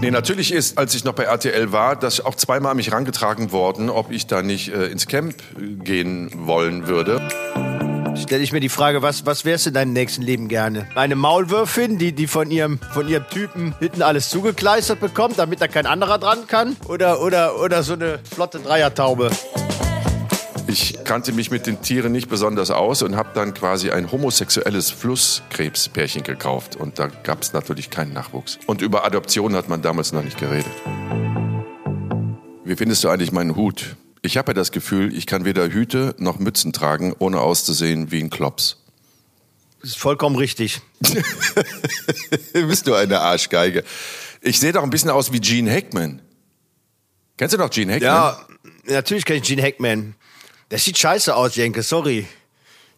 Nee, natürlich ist, als ich noch bei RTL war, das auch zweimal mich rangetragen worden, ob ich da nicht äh, ins Camp gehen wollen würde. Stelle ich mir die Frage, was, was wärst du in deinem nächsten Leben gerne? Eine Maulwürfin, die, die von, ihrem, von ihrem Typen hinten alles zugekleistert bekommt, damit da kein anderer dran kann? Oder, oder, oder so eine flotte Dreiertaube? Ich kannte mich mit den Tieren nicht besonders aus und habe dann quasi ein homosexuelles Flusskrebspärchen gekauft. Und da gab es natürlich keinen Nachwuchs. Und über Adoption hat man damals noch nicht geredet. Wie findest du eigentlich meinen Hut? Ich habe ja das Gefühl, ich kann weder Hüte noch Mützen tragen, ohne auszusehen wie ein Klops. Das ist vollkommen richtig. Bist du eine Arschgeige. Ich sehe doch ein bisschen aus wie Gene Hackman. Kennst du noch Gene Hackman? Ja, natürlich kenne ich Gene Hackman. Das sieht scheiße aus, Jenke, sorry.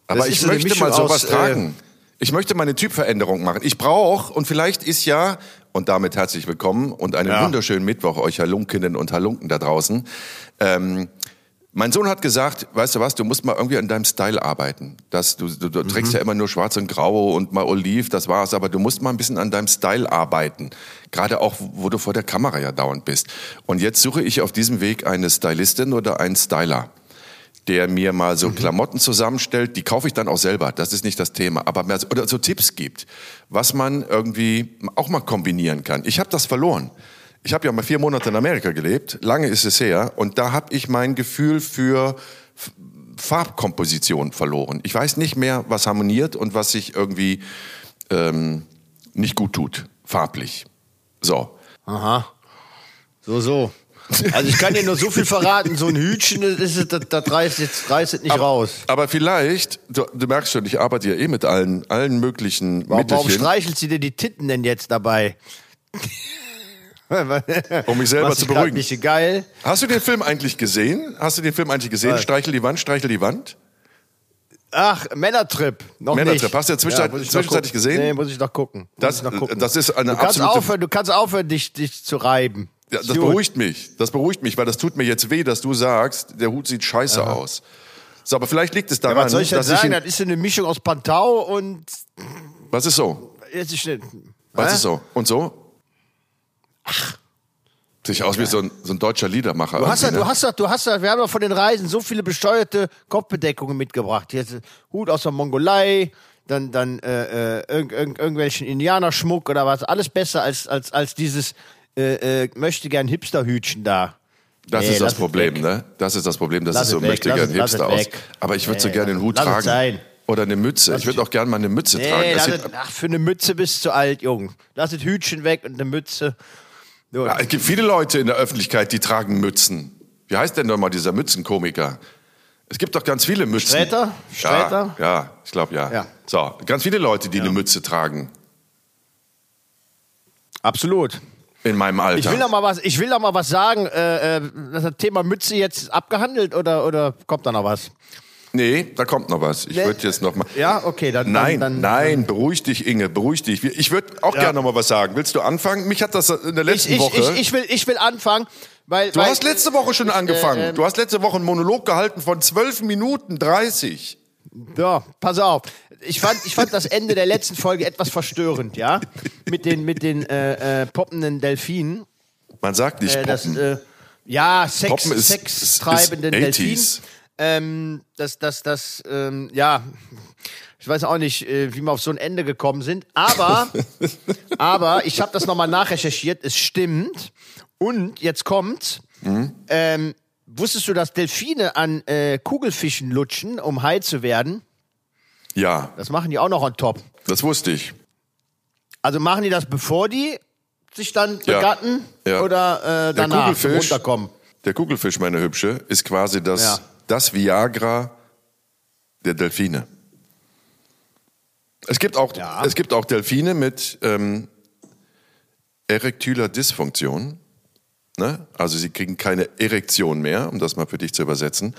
Aber Das ich möchte mal sowas aus, äh, tragen. Ich möchte meine Typveränderung machen. Ich brauche, und vielleicht ist ja, und damit herzlich willkommen und einen Ja. wunderschönen Mittwoch euch Halunkinnen und Halunken da draußen. Ähm, mein Sohn hat gesagt, weißt du was, du musst mal irgendwie an deinem Style arbeiten. Das, du du, du Mhm. trägst ja immer nur schwarz und grau und mal oliv, das war's, aber du musst mal ein bisschen an deinem Style arbeiten. Gerade auch, wo du vor der Kamera ja dauernd bist. Und jetzt suche ich auf diesem Weg eine Stylistin oder einen Styler der mir mal Mhm. so Klamotten zusammenstellt, die kaufe ich dann auch selber, das ist nicht das Thema, aber mehr so, oder so Tipps gibt, was man irgendwie auch mal kombinieren kann. Ich habe das verloren. Ich habe ja mal vier Monate in Amerika gelebt, lange ist es her, und da habe ich mein Gefühl für Farbkomposition verloren. Ich weiß nicht mehr, was harmoniert und was sich irgendwie ähm, nicht gut tut, farblich. So. Aha. So, so. Also ich kann dir nur so viel verraten, so ein Hütchen, das, ist, das, das reißt, jetzt, reißt es nicht raus. Aber vielleicht, du, du merkst schon, ich arbeite ja eh mit allen, allen möglichen Warum, warum Mittelchen. streichelt sie dir die Titten denn jetzt dabei? Um mich selber zu beruhigen. Nicht geil. Hast du den Film eigentlich gesehen? Hast du den Film eigentlich gesehen? Was? Streichel die Wand, streichel die Wand? Ach, Männertrip. Noch Männertrip. nicht. Hast du ja zwischenzeit- muss ich noch zwischenzeitlich gesehen? Nee, muss ich noch gucken. Das, ich noch gucken. das ist eine du kannst absolute... aufhören, du kannst aufhören, dich, dich zu reiben. Ja, das gut. beruhigt mich. Das beruhigt mich, weil das tut mir jetzt weh, dass du sagst, der Hut sieht scheiße aus. So, aber vielleicht liegt es Ja, daran, was soll ich denn dass ich sagen? ihn, Das ist eine Mischung aus Pantau und Was ist so? jetzt ist eine, Was ist so? Und so? Ach. Sich aus wie so ein, so ein deutscher Liedermacher. Du hast ja, irgendwie, du hast ja, du hast ja, wir haben ja von den Reisen so viele besteuerte Kopfbedeckungen mitgebracht. Jetzt Hut aus der Mongolei, dann, dann äh, äh, irgend, irgend, irgendwelchen Indianerschmuck oder was. Alles besser als, als, als dieses äh, äh, möchte gern Hipsterhütchen da. Das Nee, ist das es Problem, ne? Das ist das Problem, dass Lass es es so weg, möchte lass gern es- Hipster es aus. weg. Aber ich würde so Nee, gerne den Hut lass es tragen. sein. Oder eine Mütze. Ich würde auch gerne mal eine Mütze tragen. Nee, Das lass sieht, es, ach, für eine Mütze bist du zu alt, Jung. Lass das Hütchen weg und eine Mütze. So. Ja, es gibt viele Leute in der Öffentlichkeit, die tragen Mützen. Wie heißt denn nochmal dieser Mützenkomiker? Es gibt doch ganz viele Mützen. Sträter? Sträter? Ja, ja ich glaube ja. Ja. So, ganz viele Leute, die eine Mütze tragen Absolut. In meinem Alter. Ich will noch mal was, ich will noch mal was sagen. Äh, äh, das Thema Mütze jetzt abgehandelt oder, oder kommt da noch was? nee, da kommt noch was. Ich Nee. würde jetzt noch mal. Ja, okay, dann. Nein, dann, dann, nein, beruhig dich, Inge, beruhig dich. Ich würde auch Ja. gerne noch mal was sagen. Willst du anfangen? Mich hat das in der Ich, letzten ich, Woche. ich, ich, will, ich will anfangen, weil. du weil, hast letzte Woche schon angefangen. ähm, du hast letzte Woche einen Monolog gehalten von 12 Minuten 30. Ja, pass auf. Ich fand, ich fand das Ende der letzten Folge etwas verstörend, ja? Mit den, mit den äh, äh, poppenden Delfinen. Man sagt nicht Äh, das, poppen. äh, ja, Sex, ist- sextreibenden ist Delfinen. 80s. Ähm, das, das, das, ähm, ja, ich weiß auch nicht, äh, wie wir auf so ein Ende gekommen sind, aber, aber ich habe das nochmal nachrecherchiert, es stimmt. Und jetzt kommt's. Mhm. Ähm, wusstest du, dass Delfine an äh, Kugelfischen lutschen, um high zu werden? Ja, Das machen die auch noch on top. das wusste ich. Also machen die das, bevor die sich dann Ja. begatten Ja. oder äh, danach zum Kugelfisch, runterkommen? der Kugelfisch, meine Hübsche, ist quasi das, Ja. das Viagra der Delfine. Es gibt auch, Ja. es gibt auch Delfine mit ähm, erektyler Dysfunktion. Ne? Also sie kriegen keine Erektion mehr, um das mal für dich zu übersetzen.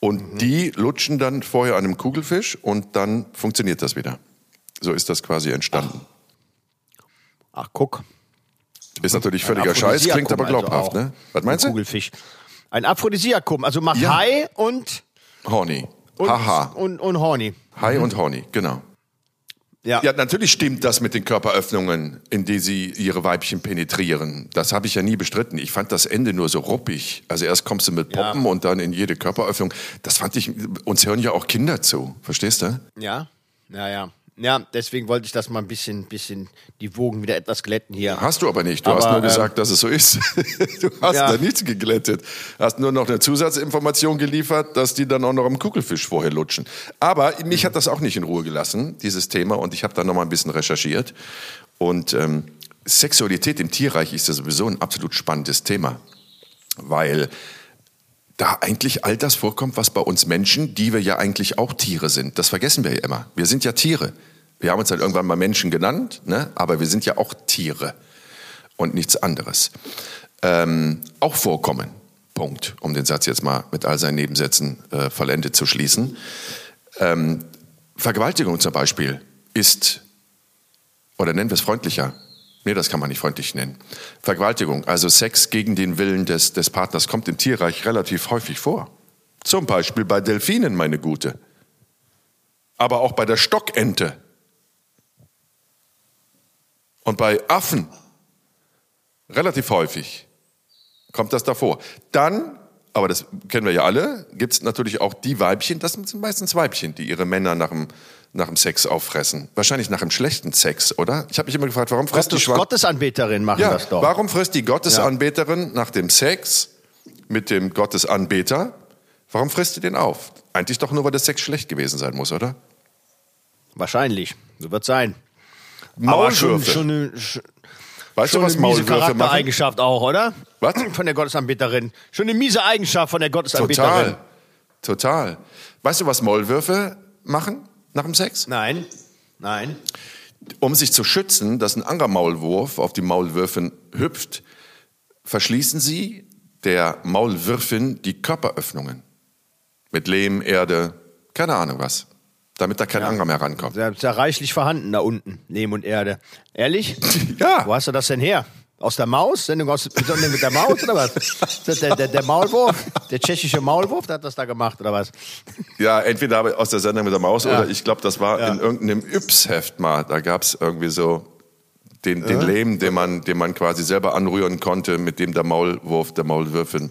Und Mhm. die lutschen dann vorher an einem Kugelfisch und dann funktioniert das wieder. So ist das quasi entstanden. Ach, guck. Ist natürlich völliger Scheiß, klingt aber glaubhaft. also ne? Was meinst Ein du? Kugelfisch. Ein Aphrodisiakum, also macht Ja. High und, Horny. und, Haha. und, und Horny. High und horny, genau. Ja. ja, natürlich stimmt das mit den Körperöffnungen, in die sie ihre Weibchen penetrieren. Das habe ich ja nie bestritten. Ich fand das Ende nur so ruppig. Also erst kommst du mit Poppen und dann in jede Körperöffnung. Das fand ich, uns hören ja auch Kinder zu. Verstehst du? Ja, ja, ja. Ja, deswegen wollte ich das mal ein bisschen, bisschen die Wogen wieder etwas glätten hier. Hast du aber nicht. Du Aber, hast nur ähm, gesagt, dass es so ist. du hast Ja. da nichts geglättet. Hast nur noch eine Zusatzinformation geliefert, dass die dann auch noch am Kugelfisch vorher lutschen. Aber mich hat das auch nicht in Ruhe gelassen, dieses Thema. Und ich habe da noch mal ein bisschen recherchiert. Und ähm, Sexualität im Tierreich ist ja sowieso ein absolut spannendes Thema. Weil da eigentlich all das vorkommt, was bei uns Menschen, die wir ja eigentlich auch Tiere sind. Das vergessen wir ja immer. Wir sind ja Tiere. Wir haben uns halt irgendwann mal Menschen genannt, ne? aber wir sind ja auch Tiere und nichts anderes. Ähm, auch vorkommen. Punkt. Um den Satz jetzt mal mit all seinen Nebensätzen äh, vollendet zu schließen. Ähm, Vergewaltigung zum Beispiel ist, oder nennen wir es freundlicher, nee, das kann man nicht freundlich nennen. Vergewaltigung, also Sex gegen den Willen des, des Partners, kommt im Tierreich relativ häufig vor. Zum Beispiel bei Delfinen, meine Gute. Aber auch bei der Stockente. Und bei Affen relativ häufig kommt das davor. Dann, aber das kennen wir ja alle, gibt es natürlich auch die Weibchen, das sind meistens Weibchen, die ihre Männer nach dem, nach dem Sex auffressen. Wahrscheinlich nach dem schlechten Sex, oder? Ich habe mich immer gefragt, warum frisst die Gottes, Schwan Gottesanbeterin machen ja, das doch. warum frisst die Gottesanbeterin nach dem Sex mit dem Gottesanbeter? Warum frisst sie den auf? Eigentlich doch nur, weil der Sex schlecht gewesen sein muss, oder? Wahrscheinlich. So wird sein. Schon, Maulwürfe. schon eine, schon weißt du, eine was miese Maulwürfe machen? Charaktereigenschaft auch, oder? Was? Von der Gottesanbeterin. Schon eine miese Eigenschaft von der Gottesanbeterin. Total. Total. Weißt du, was Maulwürfe machen nach dem Sex? Nein. Nein. Um sich zu schützen, dass ein anderer Maulwurf auf die Maulwürfin hüpft, verschließen sie der Maulwürfin die Körperöffnungen. Mit Lehm, Erde, keine Ahnung was. Damit da kein anderer mehr rankommt. Der ist ja reichlich vorhanden da unten, Lehm und Erde. Ehrlich? Ja. Wo hast du das denn her? Aus der Maus? Sendung aus, Sendung mit der Maus oder was? Der, der, der Maulwurf? Der tschechische Maulwurf, der hat das da gemacht oder was? Ja, entweder aus der Sendung mit der Maus Ja. oder ich glaube, das war in irgendeinem Yps-Heft mal. Da gab es irgendwie so den, den Lehm, den man, den man quasi selber anrühren konnte, mit dem der Maulwurf, der Maulwürfin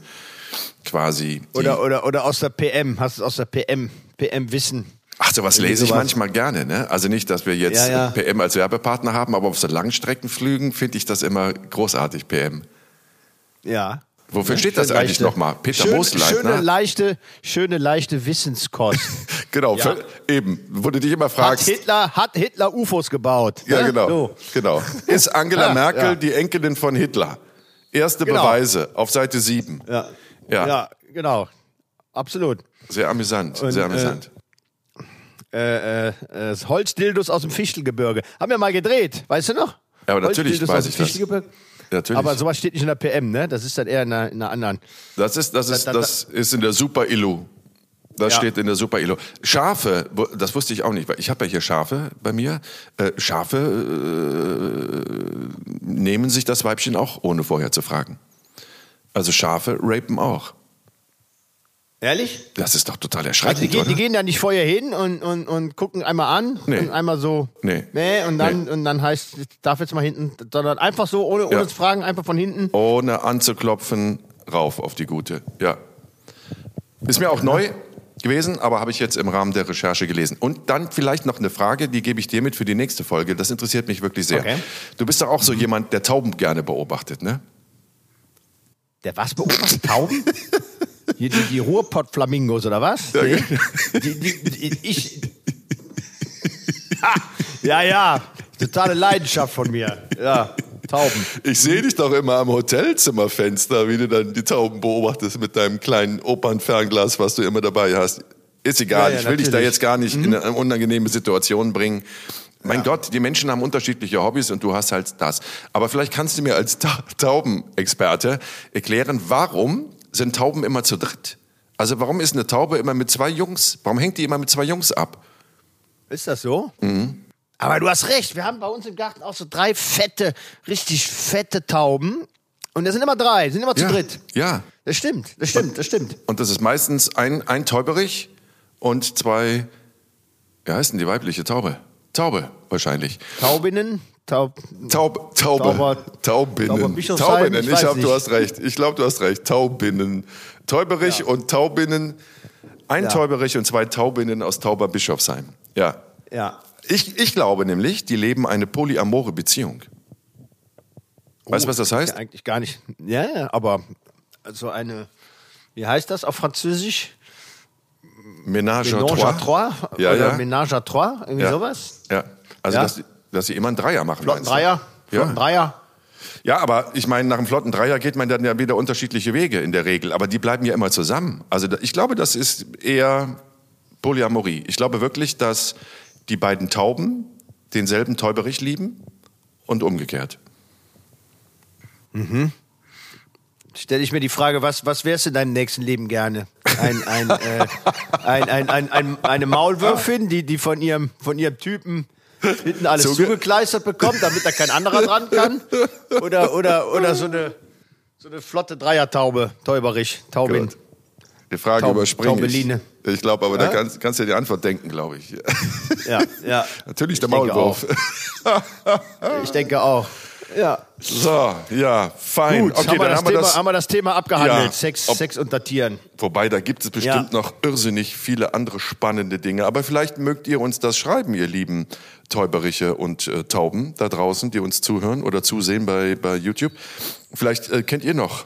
quasi. Oder, oder, oder aus der PM. Hast du es aus der PM? PM Wissen. Ach, sowas lese ich manchmal gerne. Ne? Also nicht, dass wir jetzt Ja, ja. PM als Werbepartner haben, aber auf so Langstreckenflügen finde ich das immer großartig, PM. Ja. Wofür Ja, steht das eigentlich nochmal? Peter schön, Moosleitner? Schöne leichte, schöne leichte Wissenskost. Genau, Ja. für, eben. Wo du dich immer hat fragst. Hitler, hat Hitler UFOs gebaut? Ja, ne? genau. So. genau. Ist Angela Ja, Merkel die Enkelin von Hitler? Erste Genau. Beweise auf Seite 7. Ja. Ja. ja, genau. Absolut. Sehr amüsant, Und, sehr äh, amüsant. Äh, äh, äh, Holzdildos aus dem Fichtelgebirge. Haben wir mal gedreht, weißt du noch? Ja, aber natürlich weiß ich das. Natürlich. Aber sowas steht nicht in der PM, ne? Das ist dann eher in einer, in einer anderen. das ist, das ist, da- da- das ist in der Super Illu. Das Ja. steht in der Super Illu. Schafe, das wusste ich auch nicht, weil ich habe ja hier Schafe bei mir. Äh, Schafe äh, nehmen sich das Weibchen auch, ohne vorher zu fragen. Also Schafe rapen auch. Ehrlich? Das ist doch total Also die, erschreckend, gehen, oder? die gehen da nicht vorher hin und, und, und gucken einmal an Nee. und einmal so. Nee. Nee, und dann, Nee. und dann heißt, ich darf jetzt mal hinten, sondern einfach so, ohne, ohne Ja. zu fragen, einfach von hinten. ohne anzuklopfen, rauf auf die gute. Ja. Ist mir auch neu gewesen, aber habe ich jetzt im Rahmen der Recherche gelesen. Und dann vielleicht noch eine Frage, die gebe ich dir mit für die nächste Folge. Das interessiert mich wirklich sehr. Okay. Du bist doch auch so jemand, der Tauben gerne beobachtet, ne? Der was beobachtet? Tauben? Hier die, die Ruhrpott-Flamingos oder was? Ja, Nee. Die, die, die, ich. Ja, ja. Totale Leidenschaft von mir. Ja, Tauben. Ich sehe dich doch immer am Hotelzimmerfenster, wie du dann die Tauben beobachtest mit deinem kleinen Opernfernglas, was du immer dabei hast. Ist egal, Ja, ja, ich will dich da natürlich. Mhm. jetzt gar nicht in eine unangenehme Situation bringen. Mein Gott, die Menschen haben unterschiedliche Hobbys und du hast halt das. Aber vielleicht kannst du mir als Ta Taubenexperte erklären, warum sind Tauben immer zu dritt? Also warum ist eine Taube immer mit zwei Jungs? Warum hängt die immer mit zwei Jungs ab? Ist das so? Mhm. Aber du hast recht, wir haben bei uns im Garten auch so drei fette, richtig fette Tauben. Und das sind immer drei, sind immer zu ja, dritt. Ja. Das stimmt, das stimmt, das stimmt. Und das ist meistens ein, ein Täuberich und zwei, wie heißt denn die weibliche Taube? Taube, wahrscheinlich. Taubinnen? Taub, Taub, Taube. Tauber- Taubinnen. Taubinnen. Ich Ich, hab, du hast recht. Ich glaube, du hast recht. Taubinnen. Täuberich und Taubinnen. Ein Ja. Täuberich und zwei Taubinnen aus Tauberbischofsheim. Ja. ja. Ich, ich glaube nämlich, die leben eine polyamore Beziehung. Weißt du, was das heißt? Ja, eigentlich gar nicht. Ja, ja, aber so eine, wie heißt das auf Französisch? Ménage à Ménage à trois. trois? Ja, Oder ja. Ménage à trois? Irgendwie Ja. sowas? Ja. Also, Ja. Sie- dass sie immer einen Dreier machen. Flotten? Dreier? Flotten Ja. Dreier? Ja, aber ich meine, nach einem flotten Dreier geht man dann ja wieder unterschiedliche Wege in der Regel. Aber die bleiben ja immer zusammen. Also ich glaube, das ist eher Polyamorie. Ich glaube wirklich, dass die beiden Tauben denselben Täuberich lieben und umgekehrt. Stelle ich mir die Frage, was, was wärst du in deinem nächsten Leben gerne? Ein, ein, äh, ein, ein, ein, ein, eine Maulwürfin, die, die von, ihrem, von ihrem Typen hinten alles Zuge- zugekleistert bekommt, damit da kein anderer dran kann? Oder, oder, oder so, eine, so eine flotte Dreiertaube, Täuberich, Taubin. Gut. Die Frage Taub- überspringe ich. Taubeline. Ich glaube, aber da Ja? kannst, kannst du dir die Antwort denken, glaube ich. Ja, ja. Natürlich der Ich denke Maulwurf. Ich denke auch. Ja. So, ja, fein. Gut, okay, haben, wir dann das haben wir Thema, das. haben wir das Thema abgehandelt. Ja, Sex, ob- Sex unter Tieren. Wobei, da gibt es bestimmt Ja. noch irrsinnig viele andere spannende Dinge. Aber vielleicht mögt ihr uns das schreiben, ihr lieben Täuberiche und äh, Tauben da draußen, die uns zuhören oder zusehen bei, bei YouTube. Vielleicht äh, kennt ihr noch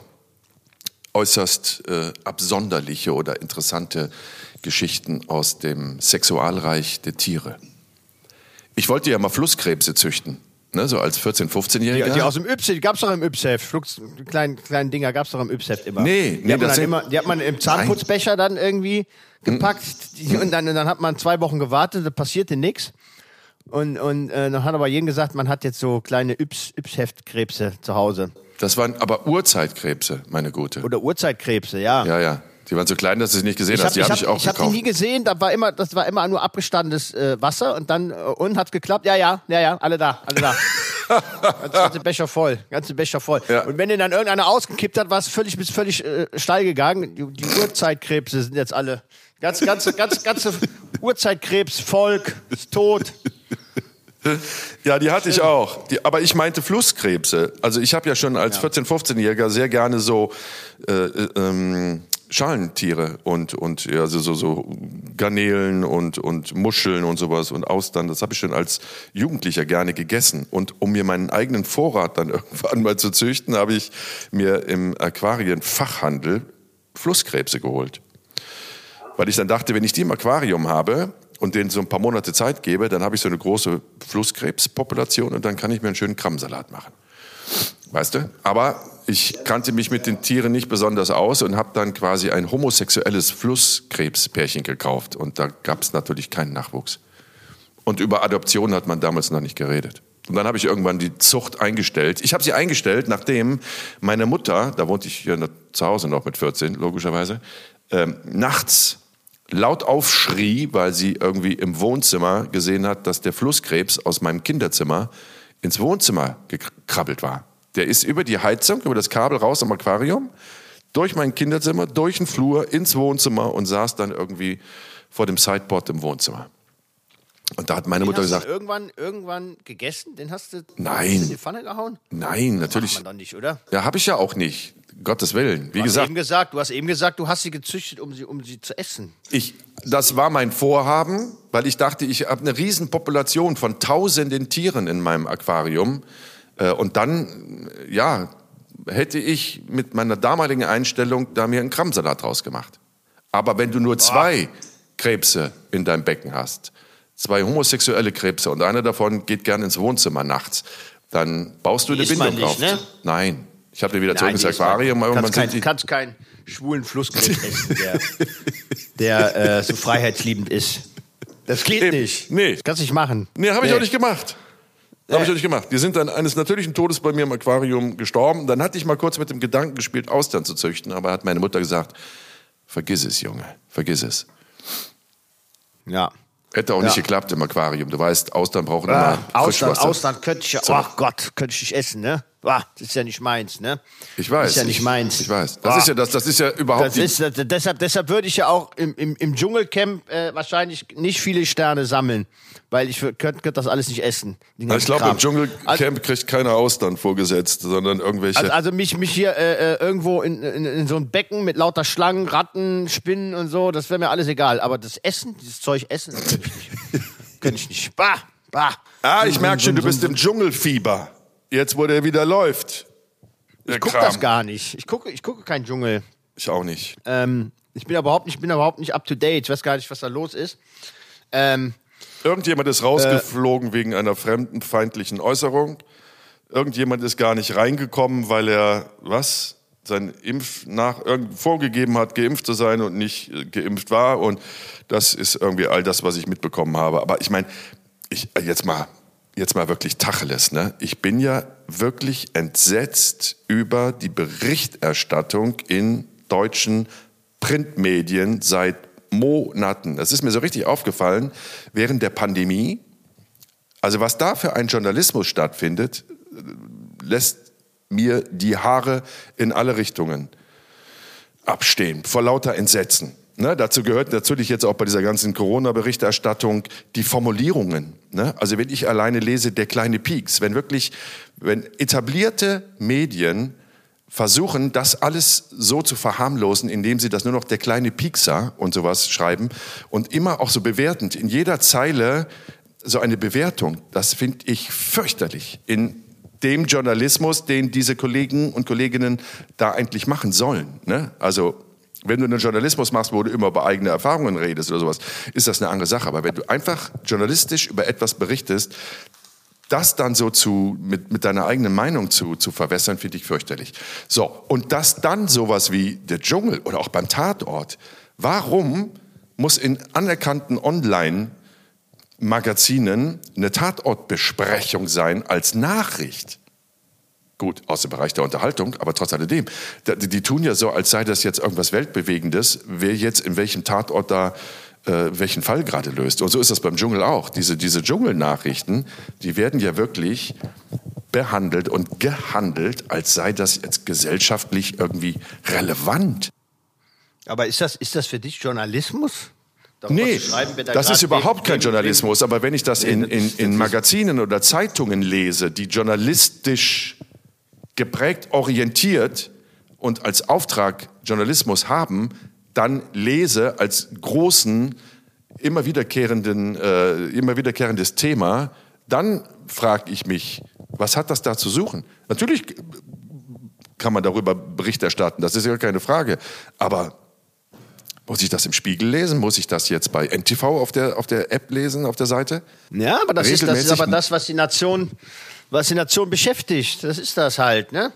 äußerst äh, absonderliche oder interessante Geschichten aus dem Sexualreich der Tiere. Ich wollte ja mal Flusskrebse züchten, ne, so als 14-, 15-Jähriger. Die, die aus dem Yps, die gab's doch im Yps-Heft. Kleinen, kleinen Dinger gab's doch im Yps-Heft immer. Nee, die nee, hat man das sind- immer, Die hat man im Zahnputzbecher dann irgendwie gepackt die, und dann, dann hat man zwei Wochen gewartet, da passierte nichts. Und, und äh, dann hat aber jedem gesagt, man hat jetzt so kleine Yps- Yps-Heft-Krebse zu Hause. Das waren aber Urzeitkrebse, meine Gute. Oder Urzeitkrebse, ja. Ja, ja. Die waren so klein, dass du sie nicht gesehen Ich hast. habe Die ich habe hab, ich auch ich hab die gekauft. nie gesehen, da war immer, das war immer nur abgestandenes äh, Wasser und dann äh, und hat's geklappt. Ja, ja, ja, ja, alle da, alle da. ganze, Becher voll, ganze Becher voll. Ja. Und wenn den dann irgendeiner ausgekippt hat, war es völlig bis völlig äh, steil gegangen. Die, die Urzeitkrebse sind jetzt alle ganz, ganze, ganz, ganze Urzeitkrebsvolk ist tot. Ja, die hatte ich auch. Die, aber ich meinte Flusskrebse. Also ich habe ja schon als 14-, 15-Jähriger sehr gerne so äh, äh, ähm, Schalentiere und, und ja, so, so, so Garnelen und, und Muscheln und sowas und Austern. Das habe ich schon als Jugendlicher gerne gegessen. Und um mir meinen eigenen Vorrat dann irgendwann mal zu züchten, habe ich mir im Aquarienfachhandel Flusskrebse geholt. Weil ich dann dachte, wenn ich die im Aquarium habe und denen so ein paar Monate Zeit gebe, dann habe ich so eine große Flusskrebspopulation und dann kann ich mir einen schönen Krabbensalat machen. Weißt du? Aber ich kannte mich mit den Tieren nicht besonders aus und habe dann quasi ein homosexuelles Flusskrebspärchen gekauft. Und da gab es natürlich keinen Nachwuchs. Und über Adoption hat man damals noch nicht geredet. Und dann habe ich irgendwann die Zucht eingestellt. Ich habe sie eingestellt, nachdem meine Mutter, da wohnte ich hier zu Hause noch mit 14, logischerweise, ähm, nachts laut aufschrie, weil sie irgendwie im Wohnzimmer gesehen hat, dass der Flusskrebs aus meinem Kinderzimmer ins Wohnzimmer gekrabbelt war. Der ist über die Heizung, über das Kabel raus am Aquarium, durch mein Kinderzimmer, durch den Flur, ins Wohnzimmer und saß dann irgendwie vor dem Sideboard im Wohnzimmer. Und da hat meine Den Mutter hast du gesagt, irgendwann, irgendwann gegessen? Den hast du Nein. in die Pfanne gehauen? nein, natürlich. Macht man doch nicht, oder? Ja, habe ich ja auch nicht. Gottes Willen. Wie Du hast, gesagt, eben gesagt, du hast eben gesagt, du hast sie gezüchtet, um sie, um sie zu essen. ich, das war mein Vorhaben, weil ich dachte, ich habe eine Riesenpopulation von tausenden Tieren in meinem Aquarium. Äh, Und dann, ja, hätte ich mit meiner damaligen Einstellung da mir einen Krabbensalat draus gemacht. Aber wenn du nur zwei Krebse in deinem Becken hast, zwei homosexuelle Krebse und einer davon geht gern ins Wohnzimmer nachts, dann baust du Die eine Bindung nicht, auf. ne? Nein, ich habe den wieder zurück ins Aquarium. man kannst, kein, kannst keinen schwulen Flusskrebs essen, der, der äh, so freiheitsliebend ist. Das geht Eben. nicht. Nee. Das kannst du nicht machen. Nee, habe ich Nee. auch nicht gemacht. Habe ich auch nicht gemacht. Die sind dann eines natürlichen Todes bei mir im Aquarium gestorben. Dann hatte ich mal kurz mit dem Gedanken gespielt, Austern zu züchten, aber hat meine Mutter gesagt, vergiss es, Junge, vergiss es. Ja. Hätte auch nicht Ja. geklappt im Aquarium. Du weißt, Austern brauchen Ah, immer Austern, Frischwasser. Austern könnte ich ja, ach Gott, könnte ich nicht essen, ne? Bah, das ist ja nicht meins, ne? Ich weiß. Das ist ja nicht meins. Ich weiß. Das Ah. ist ja das, das ist ja überhaupt Das ist, das, deshalb, deshalb würde ich ja auch im, im, im Dschungelcamp äh, wahrscheinlich nicht viele Sterne sammeln, weil ich könnte könnt das alles nicht essen. Also ich glaube, im. Dschungelcamp kriegt keiner Austern vorgesetzt, sondern irgendwelche. Also, also mich, mich hier äh, äh, irgendwo in, in, in so ein Becken mit lauter Schlangen, Ratten, Spinnen und so, das wäre mir alles egal. Aber das Essen, dieses Zeug essen, das könnte ich nicht. könnte ich nicht. Bah, bah. ah, ich merke schon, du bist im Dschungelfieber. Jetzt, wo der wieder läuft. Der Ich gucke das gar nicht. Ich gucke, ich gucke keinen Dschungel. Ich auch nicht. Ähm, ich bin überhaupt nicht, ich bin überhaupt nicht up to date. Ich weiß gar nicht, was da los ist. Ähm, Irgendjemand ist rausgeflogen wegen einer fremdenfeindlichen Äußerung. Irgendjemand ist gar nicht reingekommen, weil er, was? Sein Impf nach irgend vorgegeben hat, geimpft zu sein und nicht äh, geimpft war. Und das ist irgendwie all das, was ich mitbekommen habe. Aber ich meine, ich, äh, jetzt mal, jetzt mal wirklich Tacheles, ne? Ich bin ja wirklich entsetzt über die Berichterstattung in deutschen Printmedien seit Monaten. Das ist mir so richtig aufgefallen während der Pandemie. Also was da für ein Journalismus stattfindet, lässt mir die Haare in alle Richtungen abstehen, vor lauter Entsetzen. Ne, dazu gehört natürlich jetzt auch bei dieser ganzen Corona-Berichterstattung die Formulierungen. Ne? Also wenn ich alleine lese, der kleine Pieks, wenn wirklich, wenn etablierte Medien versuchen, das alles so zu verharmlosen, indem sie das nur noch der kleine Piekser und sowas schreiben und immer auch so bewertend, in jeder Zeile so eine Bewertung, das finde ich fürchterlich in dem Journalismus, den diese Kollegen und Kolleginnen da eigentlich machen sollen. Ne? Also wenn du einen Journalismus machst, wo du immer über eigene Erfahrungen redest oder sowas, ist das eine andere Sache. Aber wenn du einfach journalistisch über etwas berichtest, das dann so zu, mit, mit deiner eigenen Meinung zu, zu verwässern, finde ich fürchterlich. So, und das dann sowas wie der Dschungel oder auch beim Tatort. Warum muss in anerkannten Online-Magazinen eine Tatortbesprechung sein als Nachricht? Gut, aus dem Bereich der Unterhaltung, aber trotz alledem. Die, die tun ja so, als sei das jetzt irgendwas Weltbewegendes, wer jetzt in welchem Tatort da äh, welchen Fall gerade löst. Und so ist das beim Dschungel auch. Diese, diese Dschungelnachrichten, die werden ja wirklich behandelt und gehandelt, als sei das jetzt gesellschaftlich irgendwie relevant. aber ist das, ist das für dich Journalismus? Darüber Nee, da das ist überhaupt kein Journalismus. Aber wenn ich das in, in, in Magazinen oder Zeitungen lese, die journalistisch geprägt, orientiert und als Auftrag Journalismus haben, dann lese als großen, immer wiederkehrenden, äh, immer wiederkehrendes Thema, dann frage ich mich, was hat das da zu suchen? Natürlich kann man darüber Bericht erstatten, das ist ja keine Frage. Aber muss ich das im Spiegel lesen? Muss ich das jetzt bei NTV auf der, auf der App lesen, auf der Seite? Ja, aber das ist, das ist aber das, was die Nation, was die Nation beschäftigt. Das ist das halt, ne?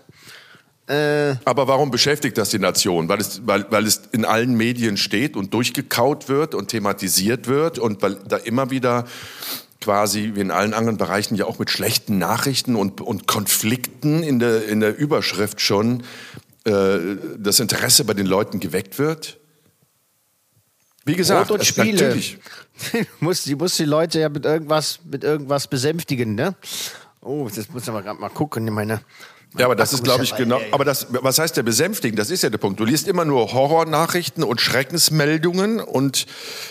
Äh, Aber warum beschäftigt das die Nation? Weil es, weil, weil es in allen Medien steht und durchgekaut wird und thematisiert wird und weil da immer wieder quasi wie in allen anderen Bereichen ja auch mit schlechten Nachrichten und, und Konflikten in der, in der Überschrift schon äh, das Interesse bei den Leuten geweckt wird? Wie gesagt, Brot und Spiele. natürlich. Die muss, die muss die Leute ja mit irgendwas, mit irgendwas besänftigen, ne? Oh, das muss aber gerade mal gucken. Ich meine, Ja, aber das ist, glaube ich, genau. Aber das, was heißt der besänftigen? Das ist ja der Punkt. Du liest immer nur Horrornachrichten und Schreckensmeldungen und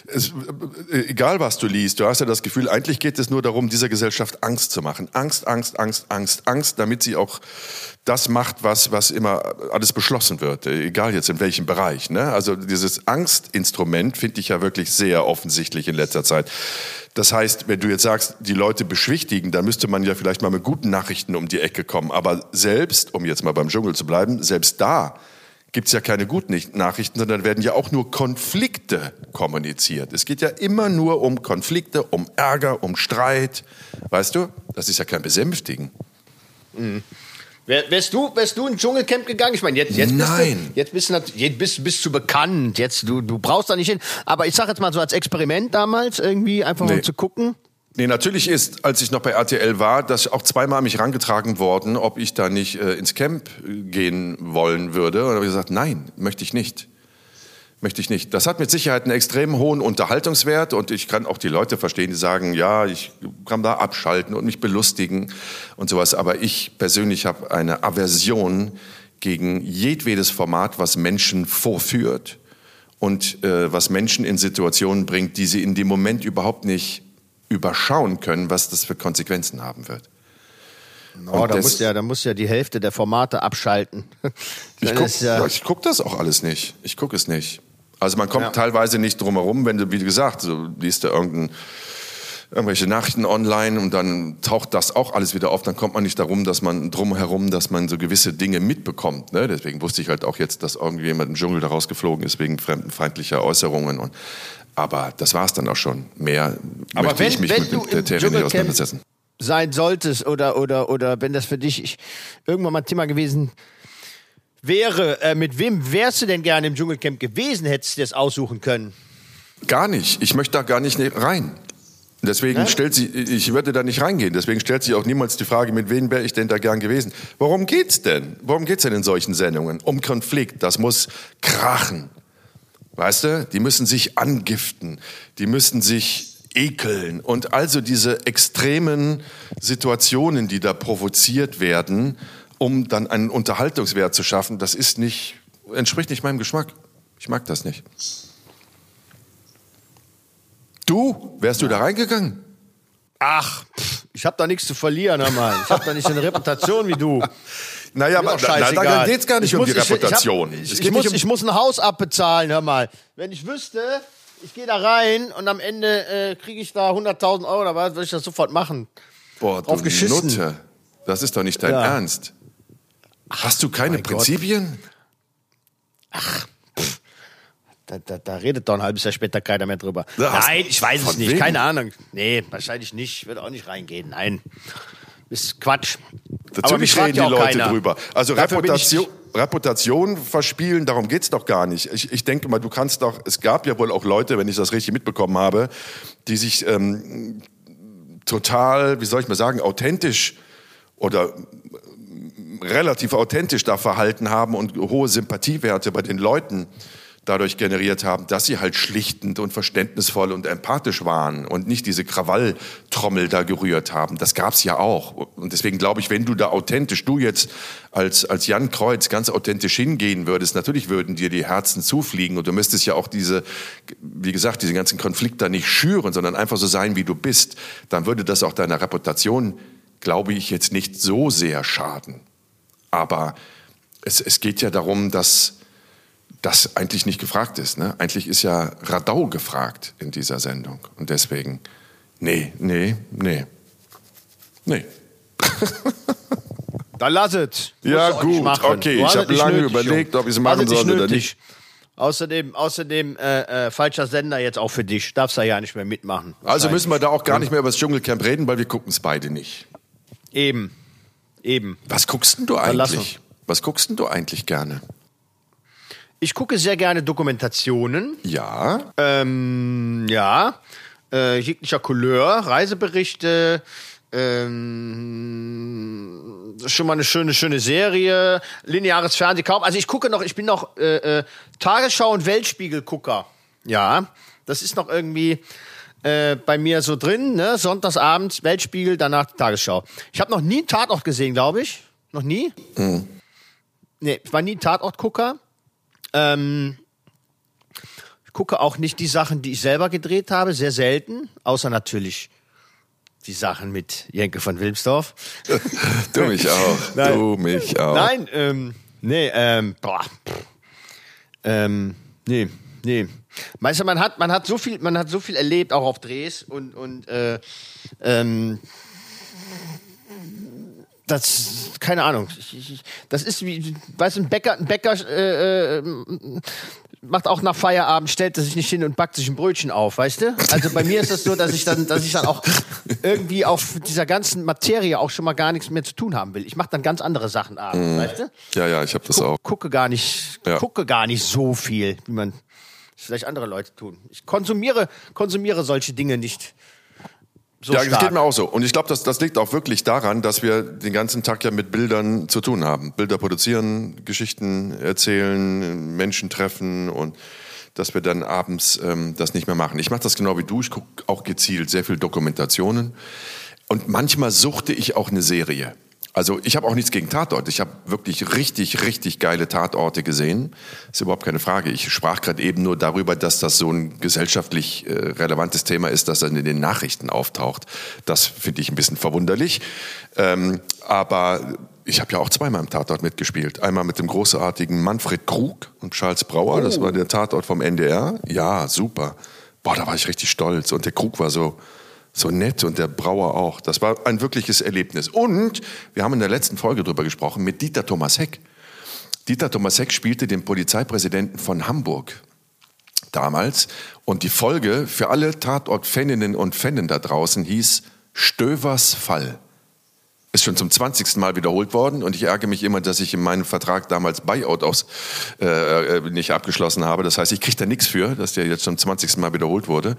es, äh, egal was du liest, du hast ja das Gefühl, eigentlich geht es nur darum, dieser Gesellschaft Angst zu machen. Angst, Angst, Angst, Angst, Angst, damit sie auch das macht, was, was immer alles beschlossen wird. Äh, Egal jetzt in welchem Bereich. Ne? Also dieses Angstinstrument finde ich ja wirklich sehr offensichtlich in letzter Zeit. Das heißt, wenn du jetzt sagst, die Leute beschwichtigen, dann müsste man ja vielleicht mal mit guten Nachrichten um die Ecke kommen. Aber selbst, um jetzt mal beim Dschungel zu bleiben, selbst da gibt's ja keine guten Nachrichten, sondern werden ja auch nur Konflikte kommuniziert. Es geht ja immer nur um Konflikte, um Ärger, um Streit. Weißt du, das ist ja kein Besänftigen. Wär, wärst du, wärst du ins Dschungelcamp gegangen? Ich meine, jetzt, jetzt Nein. bist du, jetzt bist du, jetzt bist, bist du bekannt. Jetzt, du, du brauchst da nicht hin. Aber ich sag jetzt mal so als Experiment damals irgendwie einfach Nee. um zu gucken. Nee, natürlich ist, als ich noch bei RTL war, das auch zweimal mich rangetragen worden, ob ich da nicht äh, ins Camp äh, gehen wollen würde. Und habe ich gesagt, nein, möchte ich nicht. Möchte ich nicht. Das hat mit Sicherheit einen extrem hohen Unterhaltungswert und ich kann auch die Leute verstehen, die sagen, ja, ich kann da abschalten und mich belustigen und sowas. Aber ich persönlich habe eine Aversion gegen jedwedes Format, was Menschen vorführt und äh, was Menschen in Situationen bringt, die sie in dem Moment überhaupt nicht überschauen können, was das für Konsequenzen haben wird. Oh, da, muss ja, da muss ja die Hälfte der Formate abschalten. ich gucke ja guck das auch alles nicht. Ich gucke es nicht. Also man kommt ja. teilweise nicht drum herum, wenn du, wie gesagt, so liest du irgendein, irgendwelche Nachrichten online und dann taucht das auch alles wieder auf, dann kommt man nicht darum, dass man drum herum, dass man so gewisse Dinge mitbekommt. Ne? Deswegen wusste ich halt auch jetzt, dass irgendjemand im Dschungel da rausgeflogen ist wegen fremdenfeindlicher Äußerungen. Und, aber das war es dann auch schon. Mehr aber möchte wenn, ich mich mit der Materie nicht auseinandersetzen. Sein solltest oder, oder, oder wenn das für dich ich, irgendwann mal Thema gewesen wäre, äh, mit wem wärst du denn gerne im Dschungelcamp gewesen, hättest du das aussuchen können? Gar nicht. Ich möchte da gar nicht rein. Deswegen ja? stellt sie, ich würde da nicht reingehen. Deswegen stellt sich auch niemals die Frage, mit wem wäre ich denn da gern gewesen? Worum geht's denn? Worum geht's denn in solchen Sendungen? Um Konflikt. Das muss krachen. Weißt du? Die müssen sich angiften. Die müssen sich ekeln. Und also diese extremen Situationen, die da provoziert werden, um dann einen Unterhaltungswert zu schaffen, das ist nicht, entspricht nicht meinem Geschmack. Ich mag das nicht. Du, wärst du da reingegangen? Ach, pff, ich habe da nichts zu verlieren, hör mal. Ich habe da nicht eine Reputation wie du. Naja, aber da, da geht es gar nicht ich um muss, die Reputation. Ich, ich, ich muss, um ich muss ein Haus abbezahlen, hör mal. Wenn ich wüsste, ich gehe da rein und am Ende äh, kriege ich da 100.000 Euro, da würde ich das sofort machen. Boah, du Nutte. Das ist doch nicht dein ja. Ernst. Hast du keine Prinzipien? Gott. Ach, pff. Da, da, da, redet doch ein halbes Jahr später keiner mehr drüber. Ja, Nein, ich weiß es nicht. Wem? Keine Ahnung. Nee, wahrscheinlich nicht. Ich würde auch nicht reingehen. Nein. Das ist Quatsch. Natürlich reden die Leute keiner. drüber. Also Reputation, Reputation verspielen, darum geht's doch gar nicht. Ich, ich denke mal, du kannst doch, es gab ja wohl auch Leute, wenn ich das richtig mitbekommen habe, die sich ähm, total, wie soll ich mal sagen, authentisch oder relativ authentisch da verhalten haben und hohe Sympathiewerte bei den Leuten dadurch generiert haben, dass sie halt schlichtend und verständnisvoll und empathisch waren und nicht diese Krawalltrommel da gerührt haben. Das gab's ja auch. Und deswegen glaube ich, wenn du da authentisch, du jetzt als, als Jan Kreuz ganz authentisch hingehen würdest, natürlich würden dir die Herzen zufliegen und du müsstest ja auch diese, wie gesagt, diese ganzen Konflikte nicht schüren, sondern einfach so sein, wie du bist. Dann würde das auch deiner Reputation, glaube ich, jetzt nicht so sehr schaden. Aber es, es geht ja darum, dass das eigentlich nicht gefragt ist. Ne? Eigentlich ist ja Radau gefragt in dieser Sendung. Und deswegen, nee, nee, nee, nee. Dann lass es. Ja, gut, okay. Ich habe lange nötig, überlegt, ob ich es machen soll oder nicht. Außerdem, außerdem äh, äh, falscher Sender jetzt auch für dich. Darfst da ja nicht mehr mitmachen. Also müssen wir da auch gar nicht mehr über das Dschungelcamp reden, weil wir gucken es beide nicht. Eben. Eben. Was guckst denn du eigentlich? Was guckst denn du eigentlich gerne? Ich gucke sehr gerne Dokumentationen. Ja. Ähm, ja. Äh, jeglicher Couleur, Reiseberichte, ähm, schon mal eine schöne, schöne Serie, lineares Fernsehen kaum. Also ich gucke noch, ich bin noch äh, äh, Tagesschau und Weltspiegel-Gucker. Ja, das ist noch irgendwie äh, bei mir so drin, ne? Sonntagsabends Weltspiegel, danach Tagesschau. Ich habe noch nie Tatort gesehen, glaube ich. Noch nie? Mhm. Nee, ich war nie Tatortgucker. Ähm, ich gucke auch nicht die Sachen, die ich selber gedreht habe, sehr selten, außer natürlich die Sachen mit Jenke von Wilmsdorf. du mich auch. Nein. Du mich auch. Nein, ähm, nee, ähm, boah. Ähm, nee, nee. Meinst du, man hat, man hat so viel, man hat so viel erlebt, auch auf Drehs und, und äh, ähm, das, keine Ahnung. Das ist wie, weißt du, ein Bäcker, ein Bäcker äh, äh, macht auch nach Feierabend, stellt sich nicht hin und backt sich ein Brötchen auf, weißt du? Also bei mir ist das so, dass ich dann, dass ich dann auch irgendwie auf dieser ganzen Materie auch schon mal gar nichts mehr zu tun haben will. Ich mache dann ganz andere Sachen abends, mm. weißt du? Ja, ja, ich habe das Guck, auch. Gucke gar nicht, ja. gucke gar nicht so viel, wie man vielleicht andere Leute tun. Ich konsumiere, konsumiere solche Dinge nicht so ja, stark. das geht mir auch so. Und ich glaube, das, das liegt auch wirklich daran, dass wir den ganzen Tag ja mit Bildern zu tun haben. Bilder produzieren, Geschichten erzählen, Menschen treffen und dass wir dann abends ähm, das nicht mehr machen. Ich mache das genau wie du. Ich gucke auch gezielt sehr viel Dokumentationen. Und manchmal suchte ich auch eine Serie. Also ich habe auch nichts gegen Tatort. Ich habe wirklich richtig, richtig geile Tatorte gesehen. Ist überhaupt keine Frage. Ich sprach gerade eben nur darüber, dass das so ein gesellschaftlich äh, relevantes Thema ist, das dann in den Nachrichten auftaucht. Das finde ich ein bisschen verwunderlich. Ähm, aber ich habe ja auch zweimal im Tatort mitgespielt. Einmal mit dem großartigen Manfred Krug und Charles Brauer. Oh. Das war der Tatort vom NDR. Ja, super. Boah, da war ich richtig stolz. Und der Krug war so so nett und der Brauer auch. Das war ein wirkliches Erlebnis. Und wir haben in der letzten Folge darüber gesprochen mit Dieter Thomas Heck. Dieter Thomas Heck spielte den Polizeipräsidenten von Hamburg damals. Und die Folge für alle Tatort-Faninnen und Fanen da draußen hieß Stövers Fall ist schon zum 20. Mal wiederholt worden und ich ärgere mich immer, dass ich in meinem Vertrag damals Buyout aus, äh, äh nicht abgeschlossen habe. Das heißt, ich kriege da nichts für, dass der jetzt zum 20. Mal wiederholt wurde.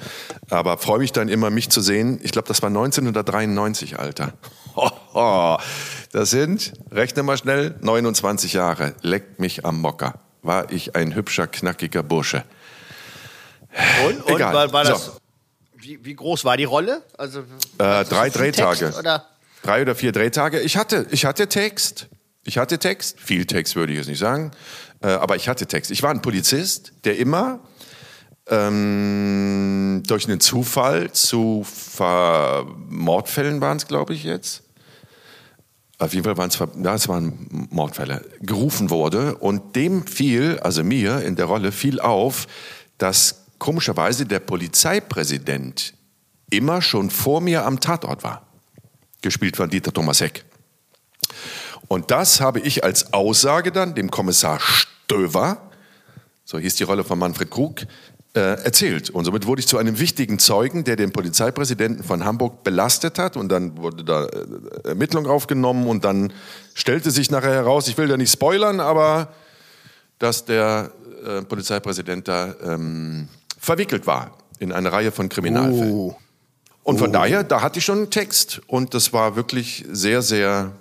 Aber freue mich dann immer, mich zu sehen. Ich glaube, das war 1993, Alter. Das sind, rechne mal schnell, 29 Jahre. Leckt mich am Mocker. War ich ein hübscher, knackiger Bursche. Und, und Egal. war, war das, so. wie, wie, groß war die Rolle? Also, äh, drei Drehtage. Text, oder? Drei oder vier Drehtage. Ich hatte, ich hatte Text. Ich hatte Text. Viel Text würde ich jetzt nicht sagen. Äh, aber ich hatte Text. Ich war ein Polizist, der immer ähm, durch einen Zufall zu Ver Mordfällen waren es, glaube ich, jetzt. Auf jeden Fall waren es, ja, waren Mordfälle, gerufen wurde. Und dem fiel, also mir in der Rolle, fiel auf, dass komischerweise der Polizeipräsident immer schon vor mir am Tatort war gespielt von Dieter Thomas Heck. Und das habe ich als Aussage dann dem Kommissar Stöver, so hieß die Rolle von Manfred Krug, äh, erzählt. Und somit wurde ich zu einem wichtigen Zeugen, der den Polizeipräsidenten von Hamburg belastet hat. Und dann wurde da äh, Ermittlung aufgenommen und dann stellte sich nachher heraus, ich will da nicht spoilern, aber dass der äh, Polizeipräsident da ähm, verwickelt war in eine Reihe von Kriminalfällen. Oh. Und von oh. daher, da hatte ich schon einen Text. Und das war wirklich sehr, sehr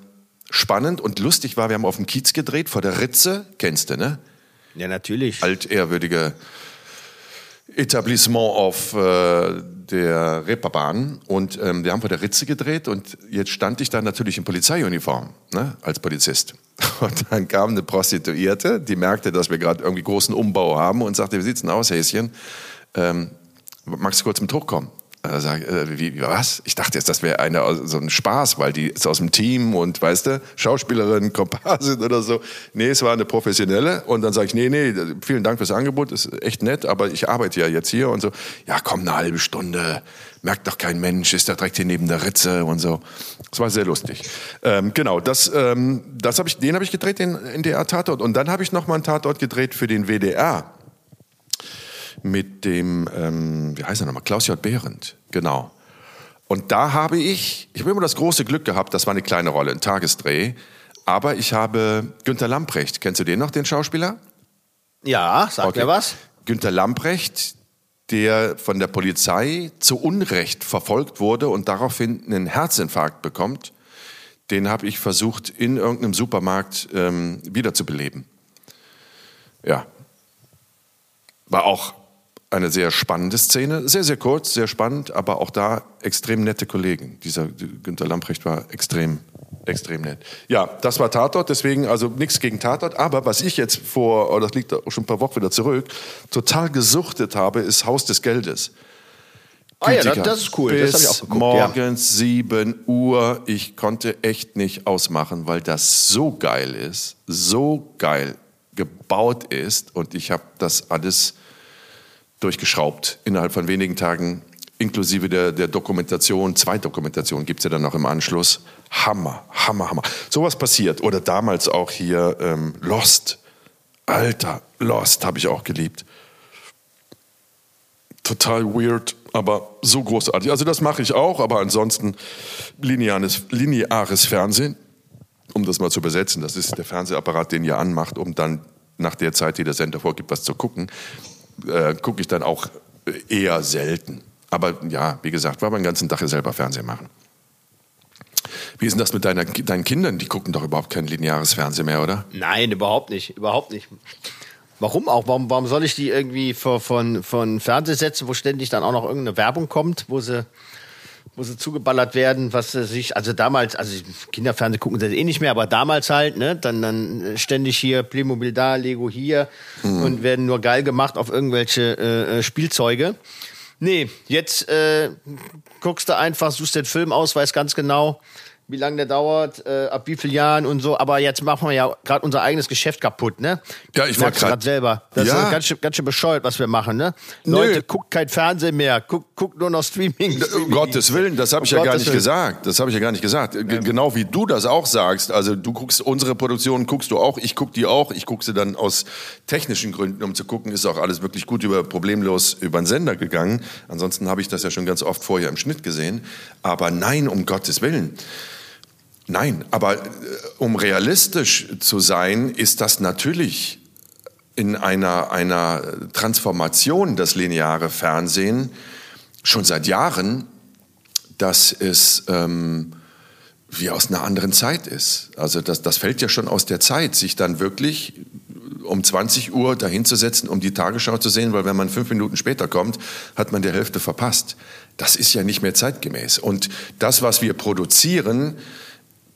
spannend und lustig war, wir haben auf dem Kiez gedreht, vor der Ritze, kennst du, ne? Ja, natürlich. Altehrwürdige Etablissement auf äh, der Reeperbahn. Und ähm, wir haben vor der Ritze gedreht und jetzt stand ich da natürlich in Polizeiuniform, ne, als Polizist. Und dann kam eine Prostituierte, die merkte, dass wir gerade irgendwie großen Umbau haben und sagte, wie sieht's denn aus, Häschen? Ähm, magst du kurz mit hochkommen? Da sag, äh, wie, was? Ich dachte jetzt, das wäre eine so ein Spaß, weil die ist aus dem Team und weißt du, Schauspielerin, Komparsin oder so. Nee, es war eine professionelle. Und dann sage ich, nee, nee, vielen Dank fürs Angebot, ist echt nett, aber ich arbeite ja jetzt hier und so. Ja, komm, eine halbe Stunde, merkt doch kein Mensch, ist da direkt hier neben der Ritze und so. Das war sehr lustig. Ähm, genau, das, ähm, das hab ich, den habe ich gedreht, den NDR-Tatort. Und dann habe ich nochmal einen Tatort gedreht für den WDR mit dem, ähm, wie heißt er nochmal, Klaus J. Behrendt, genau. Und da habe ich, ich habe immer das große Glück gehabt, das war eine kleine Rolle, ein Tagesdreh, aber ich habe Günter Lamprecht, kennst du den noch, den Schauspieler? Ja, sagt okay. er was? Günter Lamprecht, der von der Polizei zu Unrecht verfolgt wurde und daraufhin einen Herzinfarkt bekommt, den habe ich versucht, in irgendeinem Supermarkt ähm, wiederzubeleben. Ja. War auch eine sehr spannende Szene, sehr, sehr kurz, sehr spannend, aber auch da extrem nette Kollegen. Dieser Günter Lamprecht war extrem, extrem nett. Ja, das war Tatort, deswegen also nichts gegen Tatort, aber was ich jetzt vor, oh, das liegt auch schon ein paar Wochen wieder zurück, total gesuchtet habe, ist Haus des Geldes. Ah ja, das, das, ist cool. Bis das ich auch geguckt, morgens ja. 7 Uhr. Ich konnte echt nicht ausmachen, weil das so geil ist, so geil gebaut ist und ich habe das alles durchgeschraubt innerhalb von wenigen Tagen, inklusive der, der Dokumentation. Zwei Dokumentationen gibt es ja dann noch im Anschluss. Hammer, Hammer, Hammer. Sowas passiert. Oder damals auch hier ähm, Lost. Alter, Lost habe ich auch geliebt. Total weird, aber so großartig. Also das mache ich auch, aber ansonsten lineares, lineares Fernsehen, um das mal zu übersetzen. Das ist der Fernsehapparat, den ihr anmacht, um dann nach der Zeit, die der Sender vorgibt, was zu gucken äh, gucke ich dann auch eher selten. Aber ja, wie gesagt, war beim ganzen Tag selber Fernsehen machen. Wie ist denn das mit deiner, deinen Kindern? Die gucken doch überhaupt kein lineares Fernsehen mehr, oder? Nein, überhaupt nicht. Überhaupt nicht. Warum auch? Warum, warum soll ich die irgendwie von, von, von Fernseh setzen, wo ständig dann auch noch irgendeine Werbung kommt, wo sie, wo sie zugeballert werden, was sie sich, also damals, also Kinderfernsehen gucken sie eh nicht mehr, aber damals halt, ne, dann, dann ständig hier Playmobil da, Lego hier mhm. und werden nur geil gemacht auf irgendwelche äh, äh Spielzeuge. Nee, jetzt äh, guckst du einfach, suchst den Film aus, weißt ganz genau, wie lange der dauert, äh, ab wie vielen Jahren und so. Aber jetzt machen wir ja gerade unser eigenes Geschäft kaputt, ne? Ja, ich wollte gerade selber. Das ja. ist ganz schön, ganz schön bescheuert, was wir machen, ne? Nö. Leute, guckt kein Fernsehen mehr, guckt, guckt nur noch Streaming. Streaming. Um Gottes Willen, das habe ich um ja gar nicht Willen. gesagt. Das habe ich ja gar nicht gesagt. G ja. Genau wie du das auch sagst. Also du guckst unsere Produktion, guckst du auch, ich guck die auch. Ich gucke sie dann aus technischen Gründen, um zu gucken, ist auch alles wirklich gut über problemlos über den Sender gegangen. Ansonsten habe ich das ja schon ganz oft vorher im Schnitt gesehen. Aber nein, um Gottes Willen. Nein, aber äh, um realistisch zu sein, ist das natürlich in einer, einer Transformation das lineare Fernsehen schon seit Jahren, dass es ähm, wie aus einer anderen Zeit ist. Also das, das fällt ja schon aus der Zeit, sich dann wirklich um 20 Uhr dahinzusetzen, um die Tagesschau zu sehen, weil wenn man fünf Minuten später kommt, hat man die Hälfte verpasst. Das ist ja nicht mehr zeitgemäß. Und das, was wir produzieren,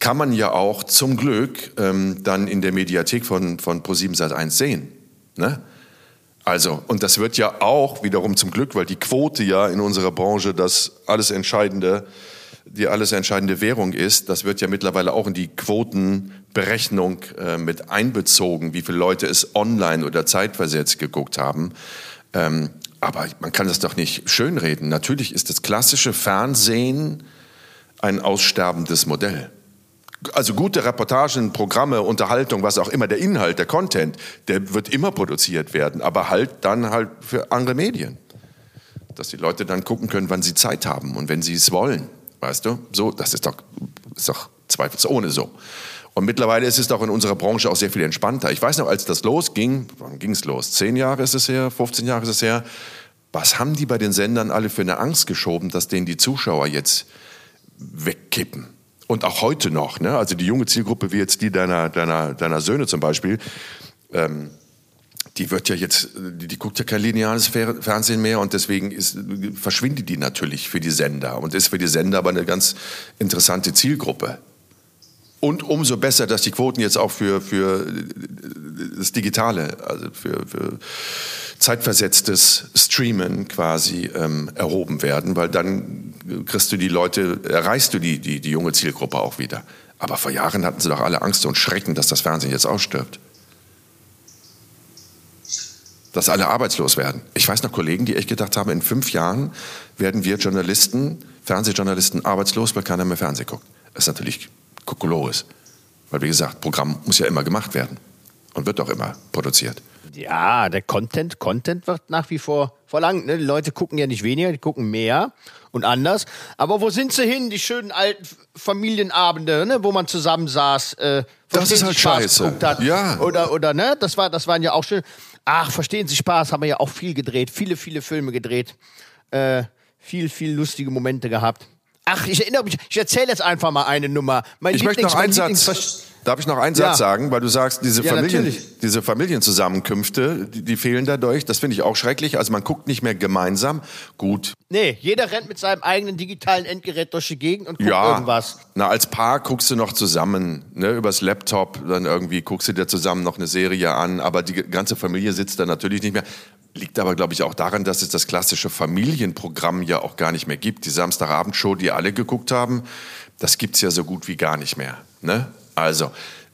kann man ja auch zum Glück ähm, dann in der Mediathek von, von Pro7 Sat1 sehen. Ne? Also, und das wird ja auch wiederum zum Glück, weil die Quote ja in unserer Branche das alles entscheidende, die alles entscheidende Währung ist, das wird ja mittlerweile auch in die Quotenberechnung äh, mit einbezogen, wie viele Leute es online oder zeitversetzt geguckt haben. Ähm, aber man kann das doch nicht schönreden. Natürlich ist das klassische Fernsehen ein aussterbendes Modell also gute Reportagen, Programme, Unterhaltung, was auch immer, der Inhalt, der Content, der wird immer produziert werden, aber halt dann halt für andere Medien. Dass die Leute dann gucken können, wann sie Zeit haben und wenn sie es wollen. Weißt du? So, das ist doch, ist doch zweifelsohne so. Und mittlerweile ist es doch in unserer Branche auch sehr viel entspannter. Ich weiß noch, als das losging, wann ging es los? Zehn Jahre ist es her, 15 Jahre ist es her. Was haben die bei den Sendern alle für eine Angst geschoben, dass denen die Zuschauer jetzt wegkippen? Und auch heute noch, ne? also die junge Zielgruppe wie jetzt die deiner, deiner, deiner Söhne zum Beispiel, ähm, die wird ja jetzt, die, die, guckt ja kein lineares Fernsehen mehr und deswegen ist, verschwindet die natürlich für die Sender und ist für die Sender aber eine ganz interessante Zielgruppe. Und umso besser, dass die Quoten jetzt auch für, für das Digitale, also für, für zeitversetztes Streamen quasi ähm, erhoben werden, weil dann kriegst du die Leute, erreichst du die, die, die junge Zielgruppe auch wieder. Aber vor Jahren hatten sie doch alle Angst und Schrecken, dass das Fernsehen jetzt ausstirbt. Dass alle arbeitslos werden. Ich weiß noch Kollegen, die echt gedacht haben, in fünf Jahren werden wir Journalisten, Fernsehjournalisten arbeitslos, weil keiner mehr Fernsehen guckt. Das ist natürlich Kokolores. Weil, wie gesagt, Programm muss ja immer gemacht werden und wird auch immer produziert. Ja, der Content, Content wird nach wie vor verlangt. Ne? Die Leute gucken ja nicht weniger, die gucken mehr und anders. Aber wo sind sie hin, die schönen alten Familienabende, ne? wo man zusammen saß? Äh, das ist halt scheiße. Hat. Ja. Oder, oder, ne? Das, war, das waren ja auch schön. Ach, verstehen Sie Spaß, haben wir ja auch viel gedreht, viele, viele Filme gedreht. Äh, viel, viel lustige Momente gehabt. Ach, ich erinnere mich, ich erzähle jetzt einfach mal eine Nummer. Mein ich Lieblings, möchte noch einen Satz. Darf ich noch einen Satz ja. sagen, weil du sagst, diese, ja, Familien, diese Familienzusammenkünfte, die, die fehlen dadurch. Das finde ich auch schrecklich. Also man guckt nicht mehr gemeinsam. Gut. Nee, jeder rennt mit seinem eigenen digitalen Endgerät durch die Gegend und guckt ja. irgendwas. Na, als Paar guckst du noch zusammen, ne, übers Laptop, dann irgendwie guckst du dir zusammen noch eine Serie an, aber die ganze Familie sitzt da natürlich nicht mehr. Liegt aber, glaube ich, auch daran, dass es das klassische Familienprogramm ja auch gar nicht mehr gibt. Die Samstagabendshow, die alle geguckt haben, das gibt's ja so gut wie gar nicht mehr. Ne? Also,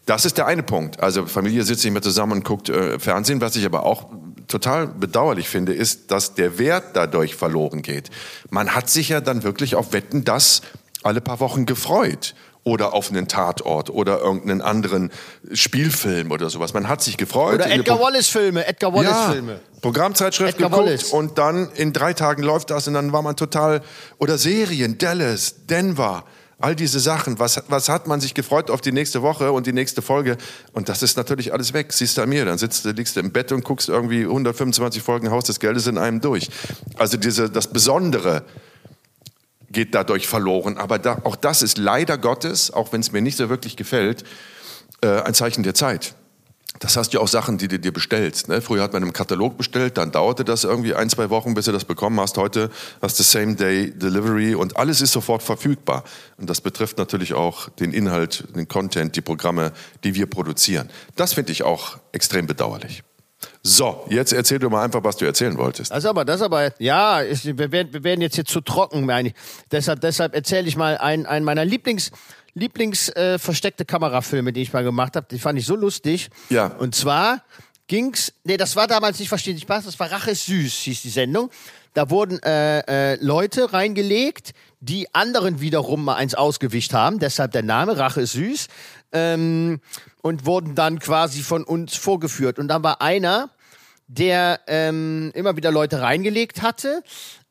das ist der eine Punkt. Also Familie sitzt nicht mehr zusammen und guckt äh, Fernsehen. Was ich aber auch total bedauerlich finde, ist, dass der Wert dadurch verloren geht. Man hat sich ja dann wirklich auf Wetten das alle paar Wochen gefreut oder auf einen Tatort oder irgendeinen anderen Spielfilm oder sowas. Man hat sich gefreut. Oder Edgar Wallace Filme, Edgar Wallace ja, Filme. Programmzeitschrift Edgar geguckt Wallace. und dann in drei Tagen läuft das und dann war man total oder Serien, Dallas, Denver. All diese Sachen, was, was hat man sich gefreut auf die nächste Woche und die nächste Folge? Und das ist natürlich alles weg. Siehst du an mir, dann sitzt, liegst du im Bett und guckst irgendwie 125 Folgen Haus des Geldes in einem durch. Also diese, das Besondere geht dadurch verloren. Aber da, auch das ist leider Gottes, auch wenn es mir nicht so wirklich gefällt, äh, ein Zeichen der Zeit. Das hast du ja auch Sachen, die du dir bestellst. Ne? Früher hat man einen Katalog bestellt, dann dauerte das irgendwie ein, zwei Wochen, bis du das bekommen hast. Heute hast du Same-Day-Delivery und alles ist sofort verfügbar. Und das betrifft natürlich auch den Inhalt, den Content, die Programme, die wir produzieren. Das finde ich auch extrem bedauerlich. So, jetzt erzähl du mal einfach, was du erzählen wolltest. Das aber, das aber, ja, ist, wir, werden, wir werden jetzt hier zu trocken, meine ich. Deshalb, deshalb erzähle ich mal einen meiner Lieblings, Lieblings äh, versteckte Kamerafilme, die ich mal gemacht habe. Die fand ich so lustig. Ja. Und zwar ging's, nee, das war damals nicht verstehe ich Spaß, das war Rache ist süß, hieß die Sendung. Da wurden äh, äh, Leute reingelegt, die anderen wiederum mal eins ausgewischt haben. Deshalb der Name Rache ist süß. Ähm, und wurden dann quasi von uns vorgeführt. Und dann war einer, der ähm, immer wieder Leute reingelegt hatte,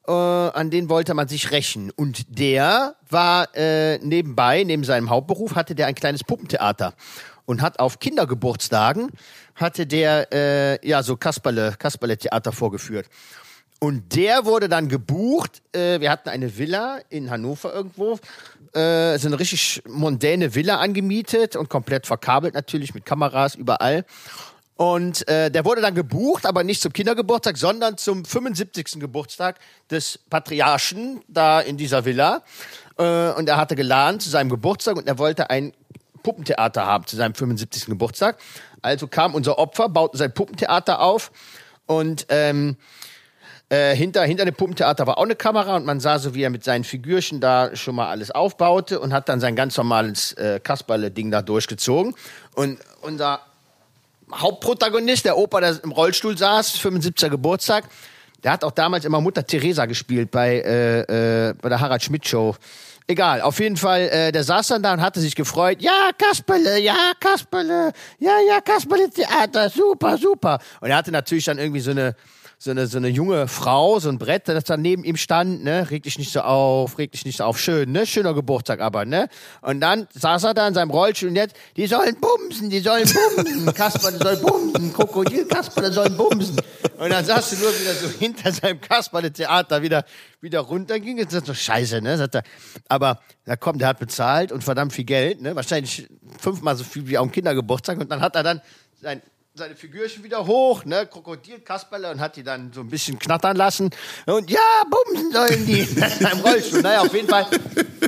äh, an den wollte man sich rächen. Und der war äh, nebenbei, neben seinem Hauptberuf, hatte der ein kleines Puppentheater und hat auf Kindergeburtstagen hatte der äh, ja so Kasperle Kasperle Theater vorgeführt. Und der wurde dann gebucht. Äh, wir hatten eine Villa in Hannover irgendwo. Äh, so eine richtig mondäne Villa angemietet und komplett verkabelt natürlich mit Kameras überall. Und äh, der wurde dann gebucht, aber nicht zum Kindergeburtstag, sondern zum 75. Geburtstag des Patriarchen da in dieser Villa. Äh, und er hatte geladen zu seinem Geburtstag und er wollte ein Puppentheater haben zu seinem 75. Geburtstag. Also kam unser Opfer, baute sein Puppentheater auf und ähm, äh, hinter, hinter dem Puppentheater war auch eine Kamera und man sah so, wie er mit seinen Figürchen da schon mal alles aufbaute und hat dann sein ganz normales äh, Kasperle-Ding da durchgezogen. Und unser Hauptprotagonist, der Opa, der im Rollstuhl saß, 75er Geburtstag, der hat auch damals immer Mutter Teresa gespielt bei, äh, äh, bei der Harald Schmidt Show. Egal, auf jeden Fall, äh, der saß dann da und hatte sich gefreut. Ja, Kasperle, ja, Kasperle, ja, ja, Kasperle Theater, super, super. Und er hatte natürlich dann irgendwie so eine so eine, so eine junge Frau, so ein Brett, das da neben ihm stand, ne, reg dich nicht so auf, reg dich nicht so auf, schön, ne, schöner Geburtstag aber, ne. Und dann saß er da in seinem Rollstuhl und jetzt, die sollen bumsen, die sollen bumsen, Kasper, soll bumsen, Krokodil, Kasper, die sollen bumsen. Und dann saß du nur wieder so hinter seinem Kasperle-Theater wieder, wieder runterging. Jetzt sagt so, scheiße, ne, sagt er. Aber, da kommt, der hat bezahlt und verdammt viel Geld, ne, wahrscheinlich fünfmal so viel wie auf dem Kindergeburtstag und dann hat er dann sein seine Figürchen wieder hoch, ne, Krokodil, Kasperle und hat die dann so ein bisschen knattern lassen. Und ja, bumsen sollen die in seinem Rollstuhl. Naja, auf jeden Fall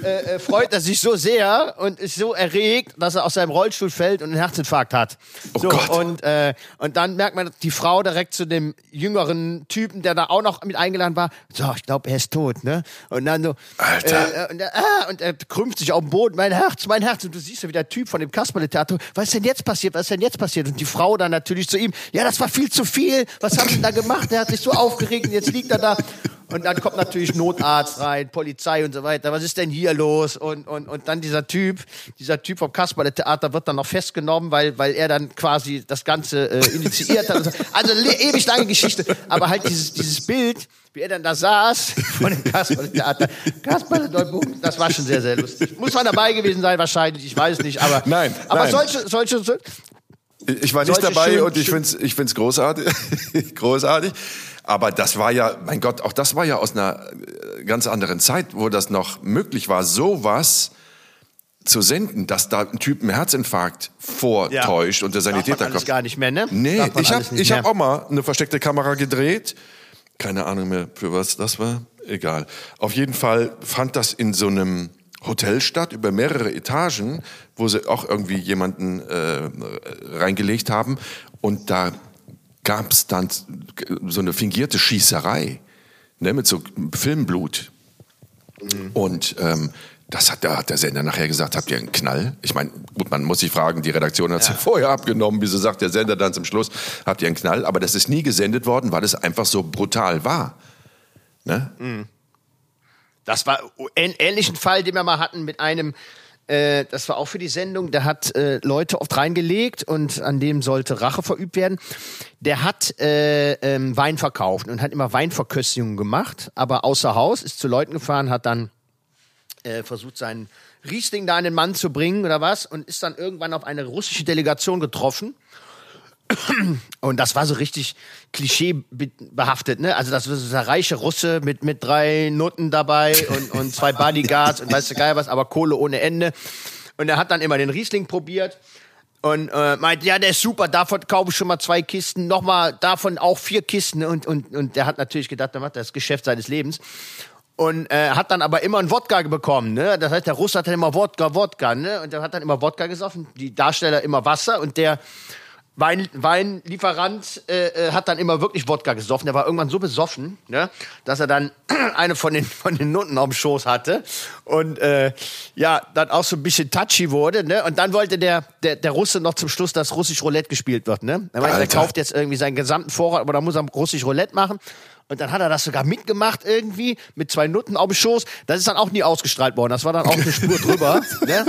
äh, äh, freut er sich so sehr und ist so erregt, dass er aus seinem Rollstuhl fällt und einen Herzinfarkt hat. Oh so, Gott. Und, äh, und dann merkt man, die Frau direkt zu dem jüngeren Typen, der da auch noch mit eingeladen war, so, ich glaube, er ist tot, ne? Und dann so, Alter. Äh, und, er, ah, und er krümmt sich auf den Boden, mein Herz, mein Herz. Und du siehst ja, wie der Typ von dem Kasperle-Theater, was ist denn jetzt passiert, was ist denn jetzt passiert? Und die Frau dann natürlich zu ihm, ja, das war viel zu viel, was haben Sie da gemacht? Der hat sich so aufgeregt und jetzt liegt er da. Und dann kommt natürlich Notarzt rein, Polizei und so weiter. Was ist denn hier los? Und, und, und dann dieser Typ, dieser Typ vom Kasperle-Theater wird dann noch festgenommen, weil, weil er dann quasi das Ganze äh, initiiert hat. so. Also ewig lange Geschichte. Aber halt dieses, dieses Bild, wie er dann da saß von dem Kasperle-Theater. Kasperle Neubum, das war schon sehr, sehr lustig. Muss man dabei gewesen sein wahrscheinlich, ich weiß nicht. Aber, Nein, aber nein. solche, solche, so, Ich war nicht Solche dabei schön- und ich schön- find's, ich find's großartig, großartig. Aber das war ja, mein Gott, auch das war ja aus einer äh, ganz anderen Zeit, wo das noch möglich war, sowas zu senden, dass da ein Typ einen Herzinfarkt vortäuscht und der Sanitäter kommt. gar nicht mehr, ne? Nee, ich habe hab auch mal eine versteckte Kamera gedreht. Keine Ahnung mehr, für was das war. Egal. Auf jeden Fall fand das in so einem Hotel statt, über mehrere Etagen, wo sie auch irgendwie jemanden äh, reingelegt haben. Und da gab es dann so eine fingierte Schießerei ne, mit so Filmblut. Und ähm, das hat, da hat der Sender nachher gesagt, habt ihr einen Knall? Ich meine, gut, man muss sich fragen, die Redaktion hat es ja. vorher abgenommen, wieso sagt der Sender dann zum Schluss, habt ihr einen Knall? Aber das ist nie gesendet worden, weil es einfach so brutal war. Ne? Das war ein ähnlichen Fall, den wir mal hatten mit einem, äh, das war auch für die Sendung, der hat äh, Leute oft reingelegt und an dem sollte Rache verübt werden. Der hat äh, ähm, Wein verkauft und hat immer Weinverköstigungen gemacht, aber außer Haus, ist zu Leuten gefahren, hat dann äh, versucht, seinen Riesling da an den Mann zu bringen oder was und ist dann irgendwann auf eine russische Delegation getroffen. Und das war so richtig klischeebehaftet, ne? Also das war so der reiche Russe mit, mit drei Nutten dabei und, und zwei Bodyguards und weißt du geil was, aber Kohle ohne Ende. Und er hat dann immer den Riesling probiert. und äh, meinte, ja, der ist super, davon kaufe ich schon mal zwei Kisten, nochmal davon auch vier Kisten und, und, und der hat natürlich gedacht, der macht das Geschäft seines Lebens und äh, hat dann aber immer einen Wodka bekommen, ne? Das heißt, der Russe hat dann immer Wodka, Wodka, ne? Und der hat dann immer Wodka gesoffen, die Darsteller immer Wasser und der Wein, Weinlieferant äh, äh, hat dann immer wirklich Wodka gesoffen. Der war irgendwann so besoffen, ne, dass er dann eine von den von den Nutten auf dem Schoß hatte und äh, ja, dann auch so ein bisschen touchy wurde, ne? Und dann wollte der der, der Russe noch zum Schluss, dass russisch Roulette gespielt wird, ne? Er, meinte, er kauft jetzt irgendwie seinen gesamten Vorrat, aber da muss er russisch Roulette machen. Und dann hat er das sogar mitgemacht irgendwie mit zwei Nutten auf dem Schoß. Das ist dann auch nie ausgestrahlt worden. Das war dann auch eine Spur drüber. ne?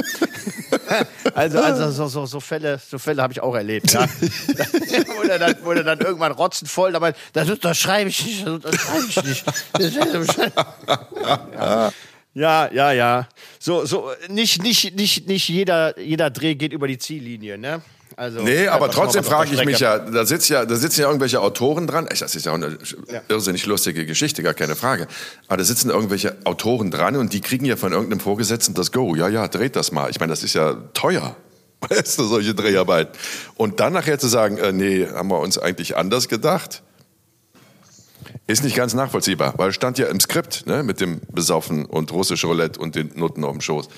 Also, also so, so, so Fälle, so Fälle habe ich auch erlebt. Ja. wurde, dann, wurde dann irgendwann rotzenvoll, aber das, das schreibe ich nicht, das schreibe ich nicht. Ja. Ja, ja, ja. So, so, nicht, nicht, nicht, nicht jeder, jeder Dreh geht über die Ziellinie, ne? Also, nee, aber trotzdem frage ich mich ja, da sitzt ja, da sitzen ja irgendwelche Autoren dran. Das ist ja auch eine ja. irrsinnig lustige Geschichte, gar keine Frage. Aber da sitzen irgendwelche Autoren dran und die kriegen ja von irgendeinem Vorgesetzten das Go. Ja, ja, dreht das mal. Ich meine, das ist ja teuer. Weißt du, solche Dreharbeiten. Und dann nachher zu sagen, äh, nee, haben wir uns eigentlich anders gedacht, ist nicht ganz nachvollziehbar, weil stand ja im Skript, ne, mit dem Besaufen und russische Roulette und den Nutten auf dem Schoß.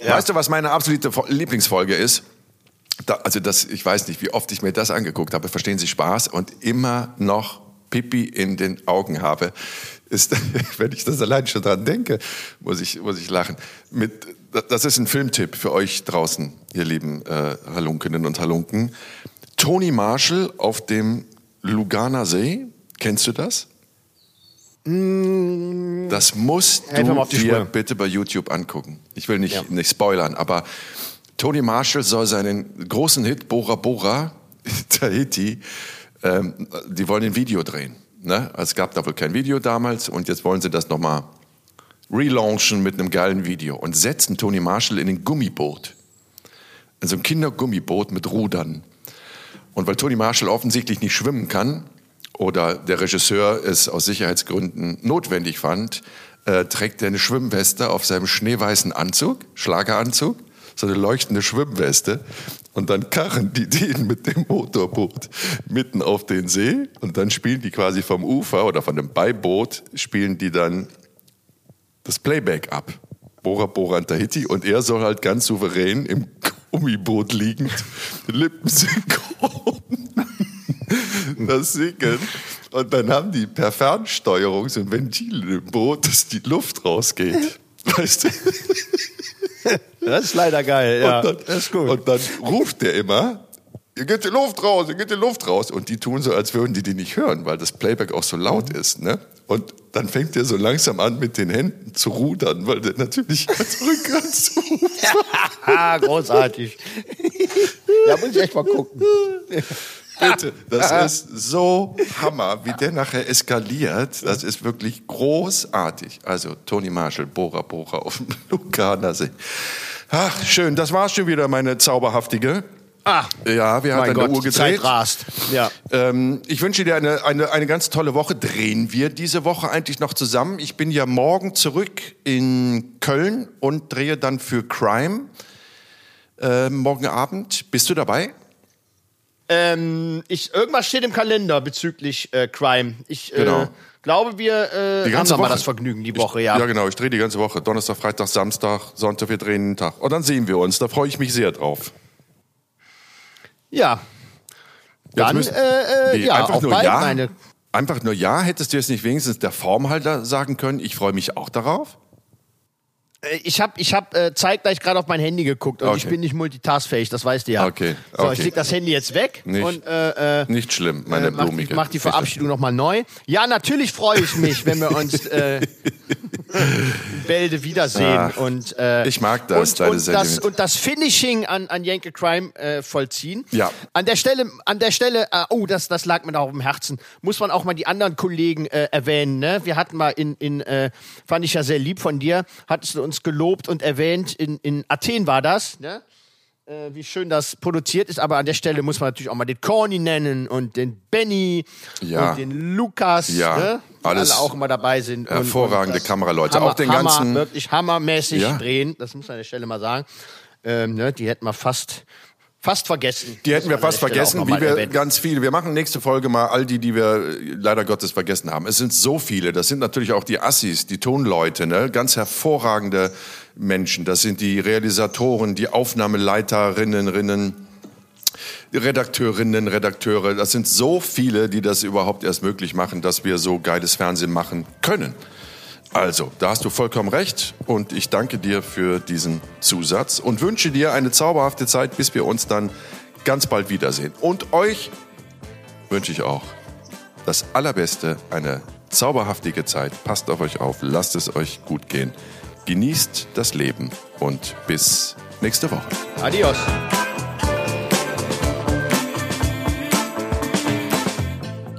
Ja. Weißt du, was meine absolute Lieblingsfolge ist? Da, also das, ich weiß nicht, wie oft ich mir das angeguckt habe, verstehen Sie Spaß und immer noch Pipi in den Augen habe, ist, wenn ich das allein schon dran denke, muss ich, muss ich lachen. Mit, das ist ein Filmtipp für euch draußen, ihr lieben äh, Halunkinnen und Halunken. Tony Marshall auf dem Luganer See, kennst du das? Mm. Das musst du dir bitte bei YouTube angucken. Ich will nicht, ja. nicht spoilern, aber Tony Marshall soll seinen großen Hit Bora Bora, Tahiti, ähm, die wollen ein Video drehen. Ne? Es gab da wohl kein Video damals und jetzt wollen sie das nochmal relaunchen mit einem geilen Video und setzen Tony Marshall in ein Gummiboot. In so ein Kindergummiboot mit Rudern. Und weil Tony Marshall offensichtlich nicht schwimmen kann oder der Regisseur es aus Sicherheitsgründen notwendig fand, äh, trägt er eine Schwimmweste auf seinem schneeweißen Anzug, Schlageranzug so eine leuchtende Schwimmweste. Und dann karren die den mit dem Motorboot mitten auf den See und dann spielen die quasi vom Ufer oder von dem Beiboot, spielen die dann das Playback ab. Bora Bora und Tahiti und er soll halt ganz souverän im Gummiboot liegend, lippensynchron das singen. Und dann haben die per Fernsteuerung so ein Ventil im Boot, dass die Luft rausgeht. Weißt du? Das ist leider geil, ja. Und dann, das ist gut. Und dann ruft der immer, ihr geht die Luft raus, ihr geht die Luft raus. Und die tun so, als würden die die nicht hören, weil das Playback auch so laut mhm. ist. Ne? Und dann fängt er so langsam an, mit den Händen zu rudern, weil der natürlich zurück zu Ja, großartig. da muss ich echt mal gucken. Bitte, das ist so Hammer, wie der nachher eskaliert. Das ist wirklich großartig. Also Toni Marshall, Bora Bora auf dem Lukanersee. Ach, schön. Das war's schon wieder, meine zauberhaftige. Ah, ja, wir haben eine Uhr gedreht. Zeit rast. Ja. Ähm, ich wünsche dir eine, eine, eine ganz tolle Woche. Drehen wir diese Woche eigentlich noch zusammen? Ich bin ja morgen zurück in Köln und drehe dann für Crime. Äh, morgen Abend. Bist du dabei? Ähm, ich, irgendwas steht im Kalender bezüglich äh, Crime. Ich äh, genau. äh, glaube, wir äh, die ganze haben Woche. mal das Vergnügen die Woche, ja. ja, genau. Ich drehe die ganze Woche. Donnerstag, Freitag, Samstag, Sonntag, wir drehen den Tag. Und dann sehen wir uns. Da freue ich mich sehr drauf. Ja. Dann, müssen, äh, äh, nee, ja, einfach nur ja. Meine einfach nur ja. Hättest du jetzt nicht wenigstens der Formhalter sagen können, ich freue mich auch darauf? Äh, ich habe ich hab, äh, zeitgleich gerade auf mein Handy geguckt und okay. ich bin nicht multitaskfähig, das weißt du ja. Okay. So, okay. ich leg das Handy jetzt weg nicht, und äh, äh, nicht schlimm, meine äh, mach, blumige. Mach die Verabschiedung nochmal neu. Ja, natürlich freue ich mich, wenn wir uns äh, Bälde wiedersehen Ach, und äh, ich mag das, und, und das und das Finishing an an Yankee Crime äh, vollziehen. Ja. An der Stelle, an der Stelle, äh, oh, das das lag mir da auf dem Herzen. Muss man auch mal die anderen Kollegen äh, erwähnen. Ne? Wir hatten mal in in äh, fand ich ja sehr lieb von dir, hattest du uns gelobt und erwähnt erwähnt, in, in Athen war das, ne? Äh, wie schön das produziert ist, aber an der Stelle muss man natürlich auch mal den Corny nennen und den Benny ja. und den Lukas, ja. ne? die Alles alle auch immer dabei sind. Hervorragende und, und Kameraleute, Hammer, auch den Hammer, ganzen... wirklich hammermäßig ja. drehen, das muss man an der Stelle mal sagen. Ähm, ne? Die hätten wir fast Fast vergessen. Die hätten wir fast vergessen, wie wir erwähnen. ganz viele. Wir machen nächste Folge mal all die, die wir äh, leider Gottes vergessen haben. Es sind so viele. Das sind natürlich auch die Assis, die Tonleute, ne? ganz hervorragende Menschen. Das sind die Realisatoren, die Aufnahmeleiterinnen, Rinnen, Redakteurinnen, Redakteure. Das sind so viele, die das überhaupt erst möglich machen, dass wir so geiles Fernsehen machen können. Also, da hast du vollkommen recht und ich danke dir für diesen Zusatz und wünsche dir eine zauberhafte Zeit, bis wir uns dann ganz bald wiedersehen. Und euch wünsche ich auch das Allerbeste, eine zauberhaftige Zeit. Passt auf euch auf, lasst es euch gut gehen. Genießt das Leben und bis nächste Woche. Adios.